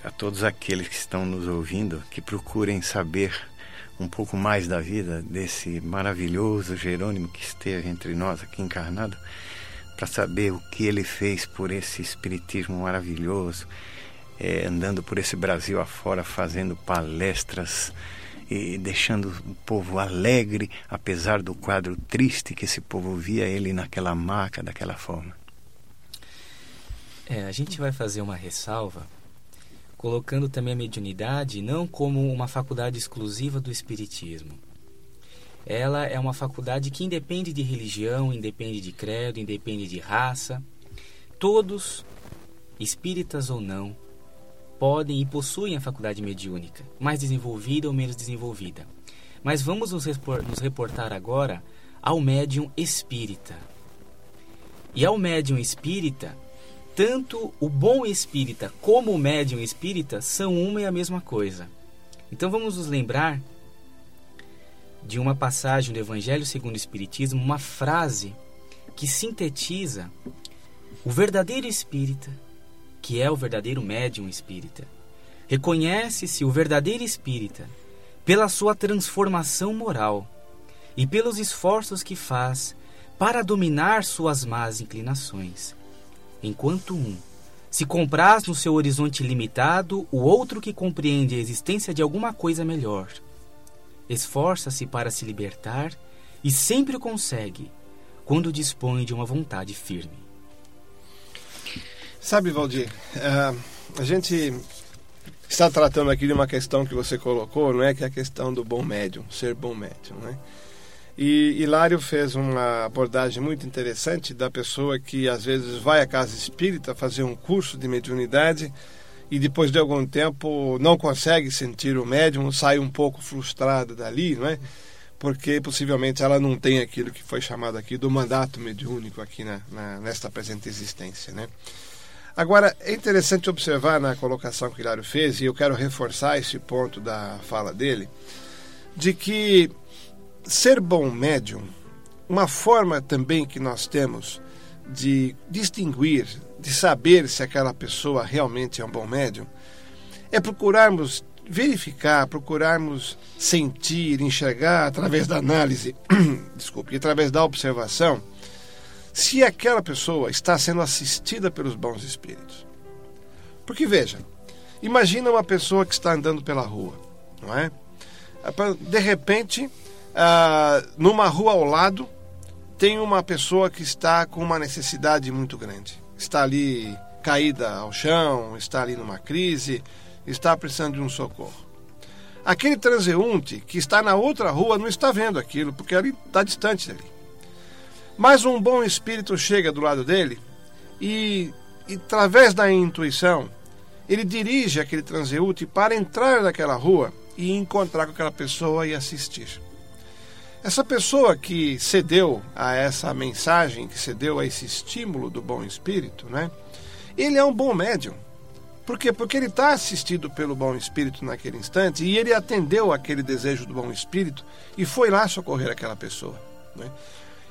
a todos aqueles que estão nos ouvindo que procurem saber um pouco mais da vida desse maravilhoso Jerônimo que esteve entre nós aqui encarnado para saber o que ele fez por esse espiritismo maravilhoso, é, andando por esse Brasil afora, fazendo palestras e deixando o povo alegre, apesar do quadro triste que esse povo via ele naquela maca, daquela forma. É, a gente vai fazer uma ressalva, colocando também a mediunidade não como uma faculdade exclusiva do espiritismo ela é uma faculdade que independe de religião, independe de credo, independe de raça. Todos, espíritas ou não, podem e possuem a faculdade mediúnica, mais desenvolvida ou menos desenvolvida. Mas vamos nos reportar agora ao médium espírita. E ao médium espírita, tanto o bom espírita como o médium espírita são uma e a mesma coisa. Então vamos nos lembrar de uma passagem do Evangelho segundo o Espiritismo, uma frase que sintetiza o verdadeiro espírita, que é o verdadeiro médium espírita. Reconhece-se o verdadeiro espírita pela sua transformação moral e pelos esforços que faz para dominar suas más inclinações. Enquanto um se compraz no seu horizonte limitado, o outro que compreende a existência de alguma coisa melhor esforça-se para se libertar e sempre consegue quando dispõe de uma vontade firme. Sabe, Valdir, uh, a gente está tratando aqui de uma questão que você colocou, não é? Que é a questão do bom médium, ser bom médium, né? E Hilário fez uma abordagem muito interessante da pessoa que às vezes vai à casa espírita fazer um curso de mediunidade e depois de algum tempo não consegue sentir o médium, sai um pouco frustrada dali, não é? Porque possivelmente ela não tem aquilo que foi chamado aqui do mandato mediúnico aqui na, na nesta presente existência, né? Agora, é interessante observar na colocação que Hilário fez, e eu quero reforçar esse ponto da fala dele, de que ser bom médium, uma forma também que nós temos de distinguir, de saber se aquela pessoa realmente é um bom médium, é procurarmos verificar, procurarmos sentir, enxergar através da análise, desculpe, através da observação, se aquela pessoa está sendo assistida pelos bons espíritos. Porque veja, imagina uma pessoa que está andando pela rua, não é? De repente, ah, numa rua ao lado, tem uma pessoa que está com uma necessidade muito grande. Está ali caída ao chão, está ali numa crise, está precisando de um socorro. Aquele transeunte que está na outra rua não está vendo aquilo, porque ali está distante dali. Mas um bom espírito chega do lado dele e, e, através da intuição, ele dirige aquele transeúnte para entrar naquela rua e encontrar com aquela pessoa e assistir. Essa pessoa que cedeu a essa mensagem, que cedeu a esse estímulo do bom espírito, né? Ele é um bom médium. Por quê? Porque ele está assistido pelo bom espírito naquele instante e ele atendeu aquele desejo do bom espírito e foi lá socorrer aquela pessoa. Né?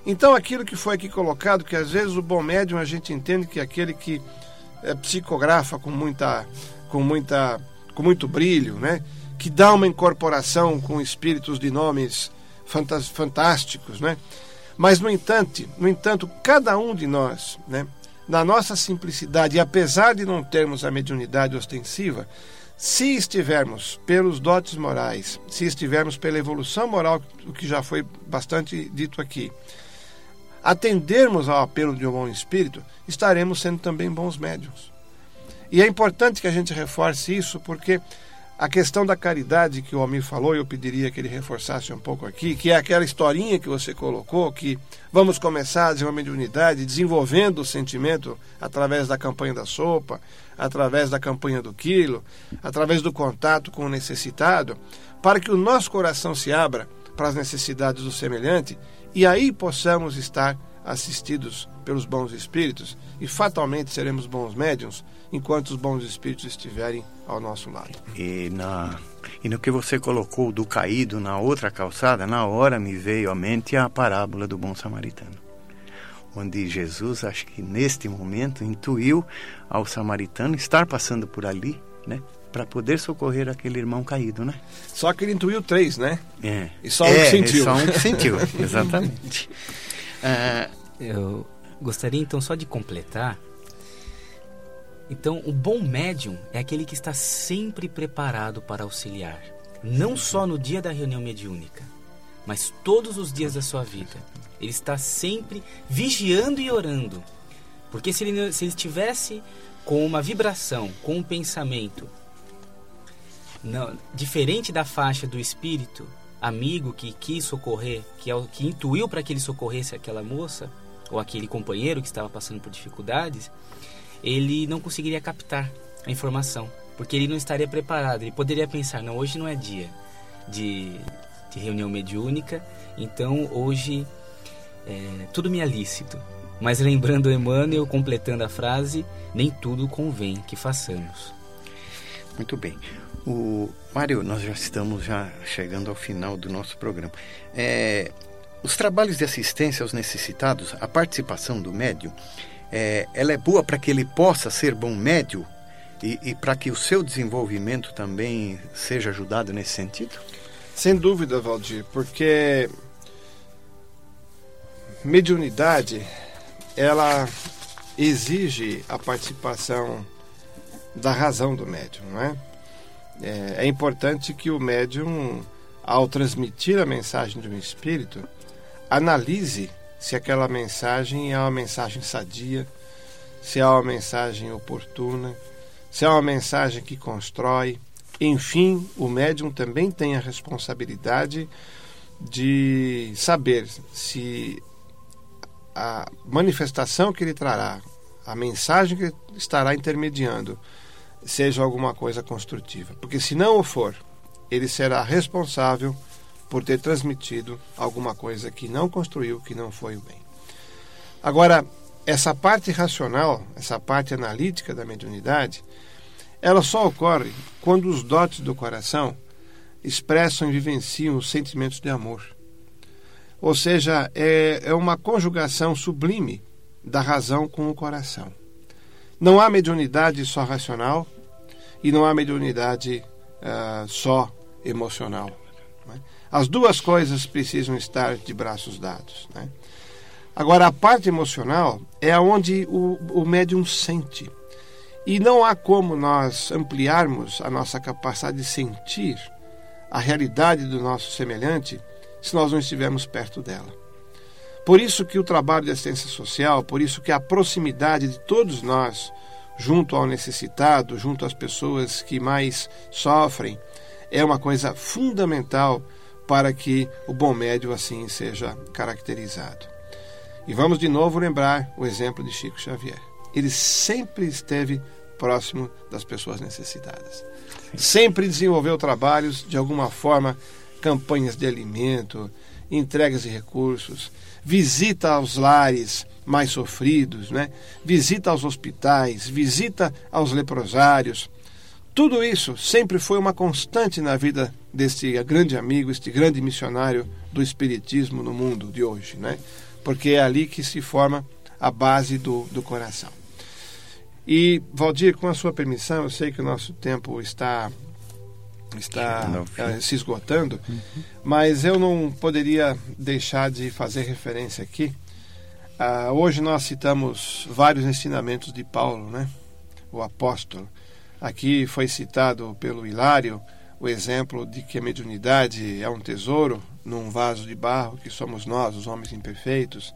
Então, aquilo que foi aqui colocado, que às vezes o bom médium a gente entende que é aquele que é, psicografa com muita, com muita, com muito brilho, né? Que dá uma incorporação com espíritos de nomes fantásticos, né? Mas no entanto, no entanto, cada um de nós, né? Na nossa simplicidade, apesar de não termos a mediunidade ostensiva, se estivermos pelos dotes morais, se estivermos pela evolução moral, o que já foi bastante dito aqui, atendermos ao apelo de um bom espírito, estaremos sendo também bons médiums. E é importante que a gente reforce isso, porque a questão da caridade que o homem falou, eu pediria que ele reforçasse um pouco aqui, que é aquela historinha que você colocou, que vamos começar a desenvolvimento de unidade, desenvolvendo o sentimento através da campanha da sopa, através da campanha do quilo, através do contato com o necessitado, para que o nosso coração se abra para as necessidades do semelhante e aí possamos estar assistidos pelos bons espíritos e fatalmente seremos bons médiums enquanto os bons espíritos estiverem ao nosso lado. E, na, e no que você colocou do caído na outra calçada, na hora me veio à mente a parábola do bom samaritano. Onde Jesus, acho que neste momento, intuiu ao samaritano estar passando por ali, né? para poder socorrer aquele irmão caído, né? Só que ele intuiu três, né? É. E só um é, sentiu. Só um que sentiu, exatamente. Ah, eu gostaria então só de completar. Então, o bom médium é aquele que está sempre preparado para auxiliar, não só no dia da reunião mediúnica, mas todos os dias da sua vida. Ele está sempre vigiando e orando. Porque se ele, se ele estivesse com uma vibração, com um pensamento não, diferente da faixa do espírito amigo que quis socorrer, que que intuiu para que ele socorresse aquela moça ou aquele companheiro que estava passando por dificuldades, ele não conseguiria captar a informação, porque ele não estaria preparado. Ele poderia pensar: não, hoje não é dia de, de reunião mediúnica, então hoje é, tudo me é lícito. Mas lembrando Emmanuel, completando a frase, nem tudo convém que façamos. Muito bem. O Mário, nós já estamos já chegando ao final do nosso programa. É, os trabalhos de assistência aos necessitados, a participação do médium, é, ela é boa para que ele possa ser bom médium e, e para que o seu desenvolvimento também seja ajudado nesse sentido? Sem dúvida, Valdir, porque mediunidade ela exige a participação da razão do médium, não é? é, é importante que o médium ao transmitir a mensagem de um espírito, analise se aquela mensagem é uma mensagem sadia, se é uma mensagem oportuna, se é uma mensagem que constrói. Enfim, o médium também tem a responsabilidade de saber se a manifestação que ele trará, a mensagem que estará intermediando, seja alguma coisa construtiva. Porque se não o for, ele será responsável por ter transmitido alguma coisa que não construiu, que não foi o bem. Agora, essa parte racional, essa parte analítica da mediunidade, ela só ocorre quando os dotes do coração expressam e vivenciam os sentimentos de amor. Ou seja, é, é uma conjugação sublime da razão com o coração. Não há mediunidade só racional e não há mediunidade uh, só emocional. As duas coisas precisam estar de braços dados. Né? Agora, a parte emocional é onde o, o médium sente. E não há como nós ampliarmos a nossa capacidade de sentir a realidade do nosso semelhante se nós não estivermos perto dela. Por isso que o trabalho de assistência social, por isso que a proximidade de todos nós junto ao necessitado, junto às pessoas que mais sofrem, é uma coisa fundamental para que o bom médio assim seja caracterizado. E vamos de novo lembrar o exemplo de Chico Xavier. Ele sempre esteve próximo das pessoas necessitadas. Sempre desenvolveu trabalhos, de alguma forma, campanhas de alimento, entregas de recursos, visita aos lares mais sofridos, né? visita aos hospitais, visita aos leprosários. Tudo isso sempre foi uma constante na vida deste grande amigo, este grande missionário do Espiritismo no mundo de hoje, né? porque é ali que se forma a base do, do coração. E, Valdir, com a sua permissão, eu sei que o nosso tempo está está uh, se esgotando, uhum. mas eu não poderia deixar de fazer referência aqui. Uh, hoje nós citamos vários ensinamentos de Paulo, né? o apóstolo. Aqui foi citado pelo Hilário o exemplo de que a mediunidade é um tesouro num vaso de barro, que somos nós, os homens imperfeitos.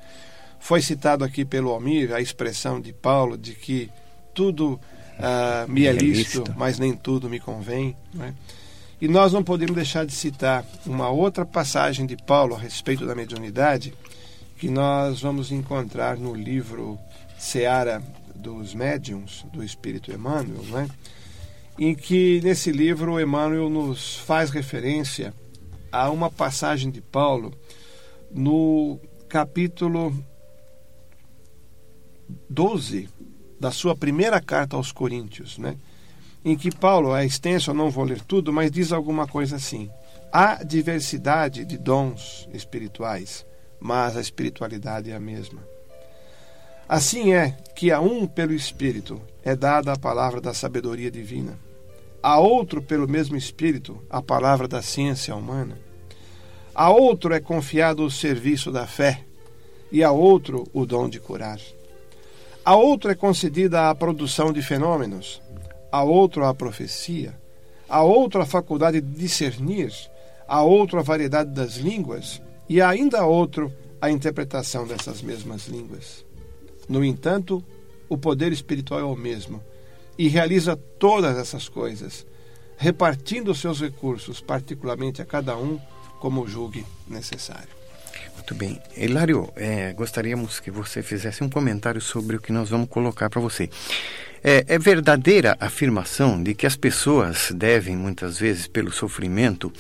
Foi citado aqui pelo Almir a expressão de Paulo de que tudo uh, me é lícito, mas nem tudo me convém. Né? E nós não podemos deixar de citar uma outra passagem de Paulo a respeito da mediunidade, que nós vamos encontrar no livro Seara dos Médiuns, do Espírito Emmanuel, né? Em que nesse livro Emmanuel nos faz referência a uma passagem de Paulo no capítulo 12 da sua primeira carta aos Coríntios, né? em que Paulo, é extenso, eu não vou ler tudo, mas diz alguma coisa assim: há diversidade de dons espirituais, mas a espiritualidade é a mesma. Assim é que a um pelo Espírito é dada a palavra da sabedoria divina, a outro pelo mesmo Espírito a palavra da ciência humana, a outro é confiado o serviço da fé e a outro o dom de curar. A outro é concedida a produção de fenômenos, a outro a profecia, a outro a faculdade de discernir, a outro a variedade das línguas e ainda a outro a interpretação dessas mesmas línguas. No entanto, o poder espiritual é o mesmo e realiza todas essas coisas, repartindo os seus recursos, particularmente a cada um, como julgue necessário. Muito bem. Hilário, é, gostaríamos que você fizesse um comentário sobre o que nós vamos colocar para você. É, é verdadeira a afirmação de que as pessoas devem, muitas vezes, pelo sofrimento,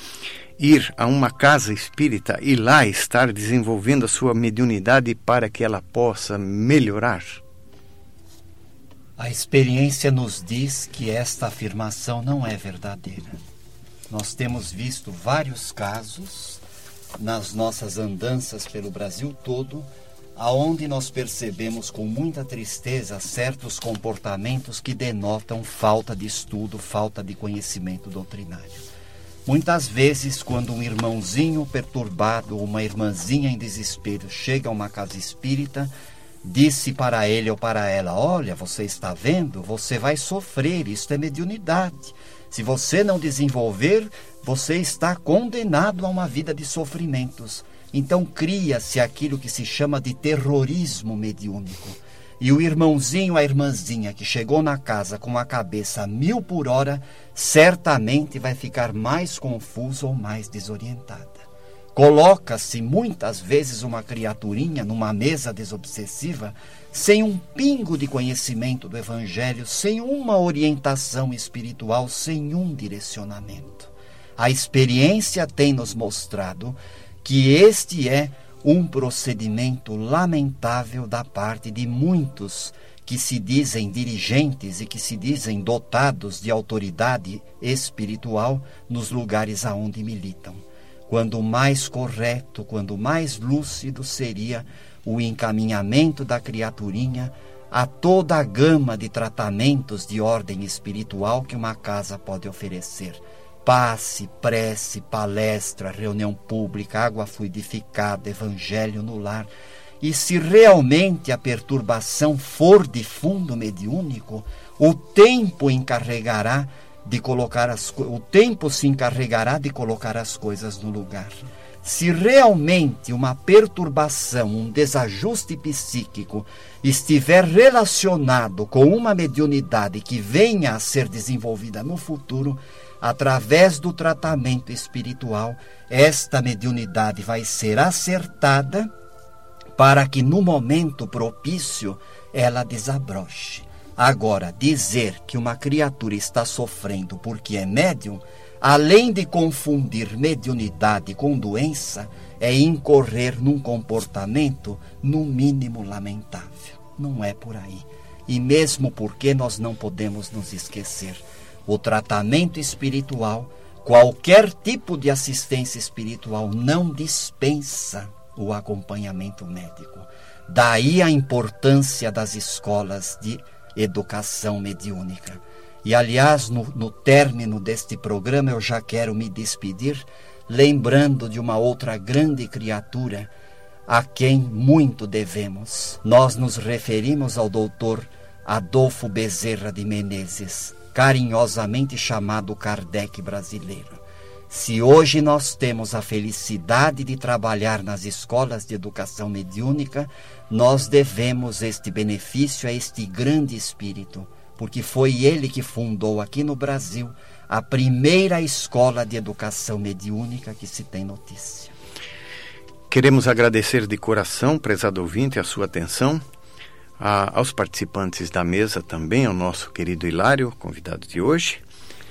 ir a uma casa espírita e lá estar desenvolvendo a sua mediunidade para que ela possa melhorar? A experiência nos diz que esta afirmação não é verdadeira. Nós temos visto vários casos nas nossas andanças pelo Brasil todo aonde nós percebemos com muita tristeza certos comportamentos que denotam falta de estudo, falta de conhecimento doutrinário. Muitas vezes, quando um irmãozinho perturbado ou uma irmãzinha em desespero chega a uma casa espírita, disse para ele ou para ela: Olha, você está vendo? Você vai sofrer, isto é mediunidade. Se você não desenvolver, você está condenado a uma vida de sofrimentos. Então cria-se aquilo que se chama de terrorismo mediúnico. E o irmãozinho, a irmãzinha que chegou na casa com a cabeça a mil por hora, certamente vai ficar mais confuso ou mais desorientada. Coloca-se muitas vezes uma criaturinha numa mesa desobsessiva sem um pingo de conhecimento do Evangelho, sem uma orientação espiritual, sem um direcionamento. A experiência tem nos mostrado que este é um procedimento lamentável da parte de muitos que se dizem dirigentes e que se dizem dotados de autoridade espiritual nos lugares aonde militam. Quando mais correto, quando mais lúcido seria o encaminhamento da criaturinha a toda a gama de tratamentos de ordem espiritual que uma casa pode oferecer passe, prece, palestra, reunião pública, água fluidificada, evangelho no lar. E se realmente a perturbação for de fundo mediúnico, o tempo encarregará de colocar as o tempo se encarregará de colocar as coisas no lugar. Se realmente uma perturbação, um desajuste psíquico estiver relacionado com uma mediunidade que venha a ser desenvolvida no futuro, através do tratamento espiritual, esta mediunidade vai ser acertada para que no momento propício ela desabroche. Agora, dizer que uma criatura está sofrendo porque é médium, além de confundir mediunidade com doença, é incorrer num comportamento no mínimo lamentável. Não é por aí. E mesmo porque nós não podemos nos esquecer o tratamento espiritual, qualquer tipo de assistência espiritual não dispensa o acompanhamento médico. Daí a importância das escolas de educação mediúnica. E, aliás, no, no término deste programa, eu já quero me despedir, lembrando de uma outra grande criatura a quem muito devemos. Nós nos referimos ao doutor Adolfo Bezerra de Menezes, carinhosamente chamado Kardec brasileiro. Se hoje nós temos a felicidade de trabalhar nas escolas de educação mediúnica, nós devemos este benefício a este grande espírito, porque foi ele que fundou aqui no Brasil a primeira escola de educação mediúnica que se tem notícia. Queremos agradecer de coração, prezado ouvinte, a sua atenção a, aos participantes da mesa também, ao nosso querido Hilário, convidado de hoje.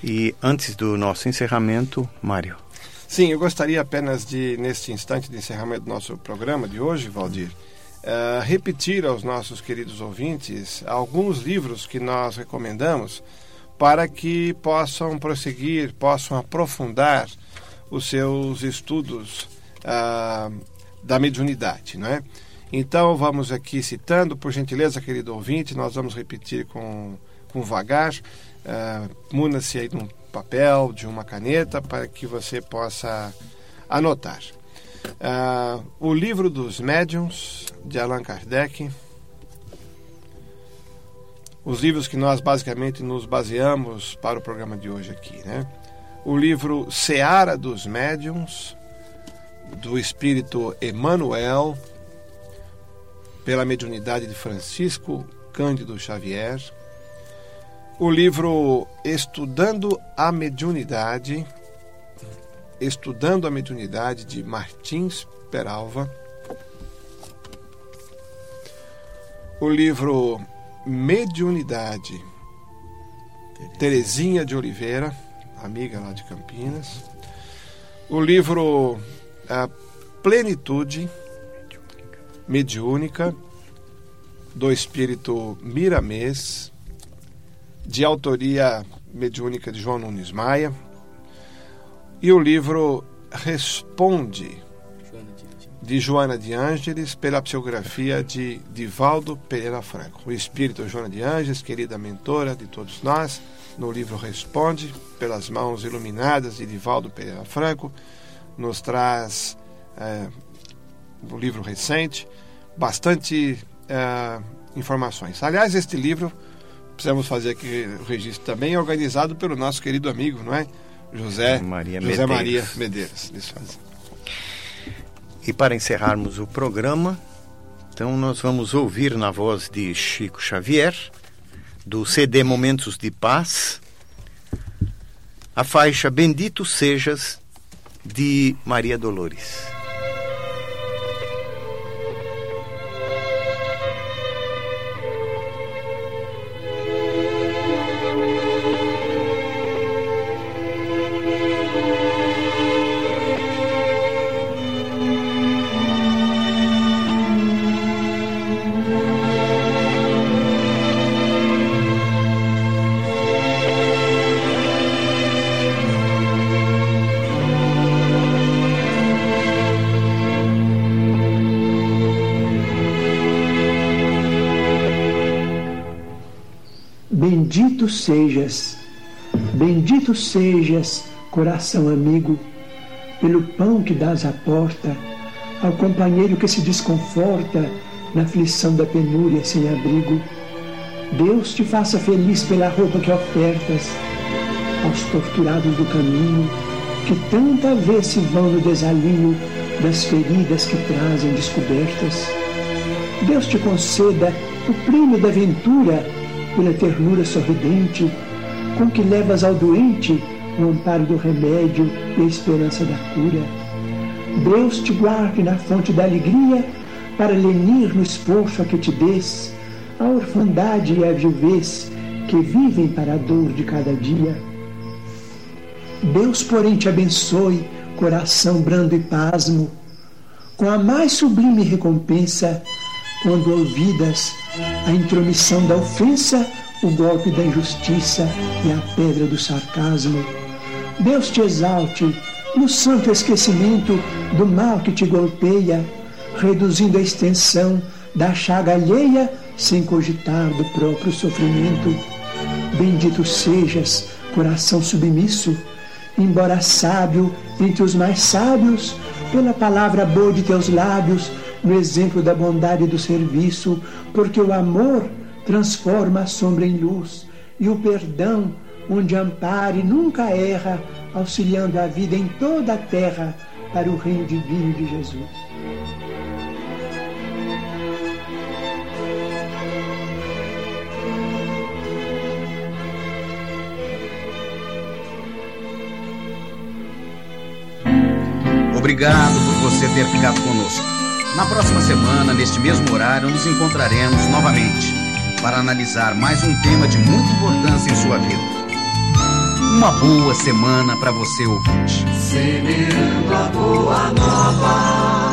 E antes do nosso encerramento, Mário. Sim, eu gostaria apenas de, neste instante de encerramento do nosso programa de hoje, Valdir, uh, repetir aos nossos queridos ouvintes alguns livros que nós recomendamos para que possam prosseguir, possam aprofundar os seus estudos uh, da mediunidade, não é? Então, vamos aqui citando, por gentileza, querido ouvinte, nós vamos repetir com, com vagar. Uh, Muna-se aí de um papel, de uma caneta, para que você possa anotar. Uh, o Livro dos Médiuns, de Allan Kardec. Os livros que nós basicamente nos baseamos para o programa de hoje aqui, né? O livro Seara dos Médiuns, do espírito Emmanuel, pela mediunidade de Francisco Cândido Xavier. O livro Estudando a Mediunidade, Estudando a Mediunidade de Martins Peralva. O livro Mediunidade, Terezinha de Oliveira, amiga lá de Campinas. O livro a Plenitude, mediúnica do espírito Miramês, de autoria mediúnica de João Nunes Maia, e o livro Responde, de Joana de Ângeles, pela psicografia de Divaldo Pereira Franco. O espírito Joana de Ângeles, querida mentora de todos nós, no livro Responde, pelas mãos iluminadas de Divaldo Pereira Franco, nos traz é, um livro recente, bastante uh, informações. Aliás, este livro precisamos fazer aqui o registro também, organizado pelo nosso querido amigo, não é? José Maria José Medeiros. Maria Medeiros. E para encerrarmos o programa, então nós vamos ouvir na voz de Chico Xavier, do CD Momentos de Paz, a faixa Bendito Sejas, de Maria Dolores. Bendito sejas, bendito sejas, coração amigo, pelo pão que dás à porta, ao companheiro que se desconforta na aflição da penúria sem abrigo. Deus te faça feliz pela roupa que ofertas aos torturados do caminho, que tanta vez se vão no desalinho das feridas que trazem descobertas. Deus te conceda o prêmio da ventura pela ternura sorridente com que levas ao doente o amparo do remédio e a esperança da cura. Deus te guarde na fonte da alegria para lenir no esforço a que te des a orfandade e a viuvez que vivem para a dor de cada dia. Deus, porém, te abençoe, coração brando e pasmo, com a mais sublime recompensa, quando ouvidas a intromissão da ofensa, o golpe da injustiça e a pedra do sarcasmo. Deus te exalte no santo esquecimento do mal que te golpeia, reduzindo a extensão da chaga alheia sem cogitar do próprio sofrimento. Bendito sejas, coração submisso, embora sábio entre os mais sábios, pela palavra boa de teus lábios, no exemplo da bondade e do serviço, porque o amor transforma a sombra em luz e o perdão, onde ampare, nunca erra, auxiliando a vida em toda a terra para o reino divino de Jesus. Obrigado por você ter ficado conosco. Na próxima semana, neste mesmo horário, nos encontraremos novamente para analisar mais um tema de muita importância em sua vida. Uma boa semana para você ouvinte. Semeando a boa nova.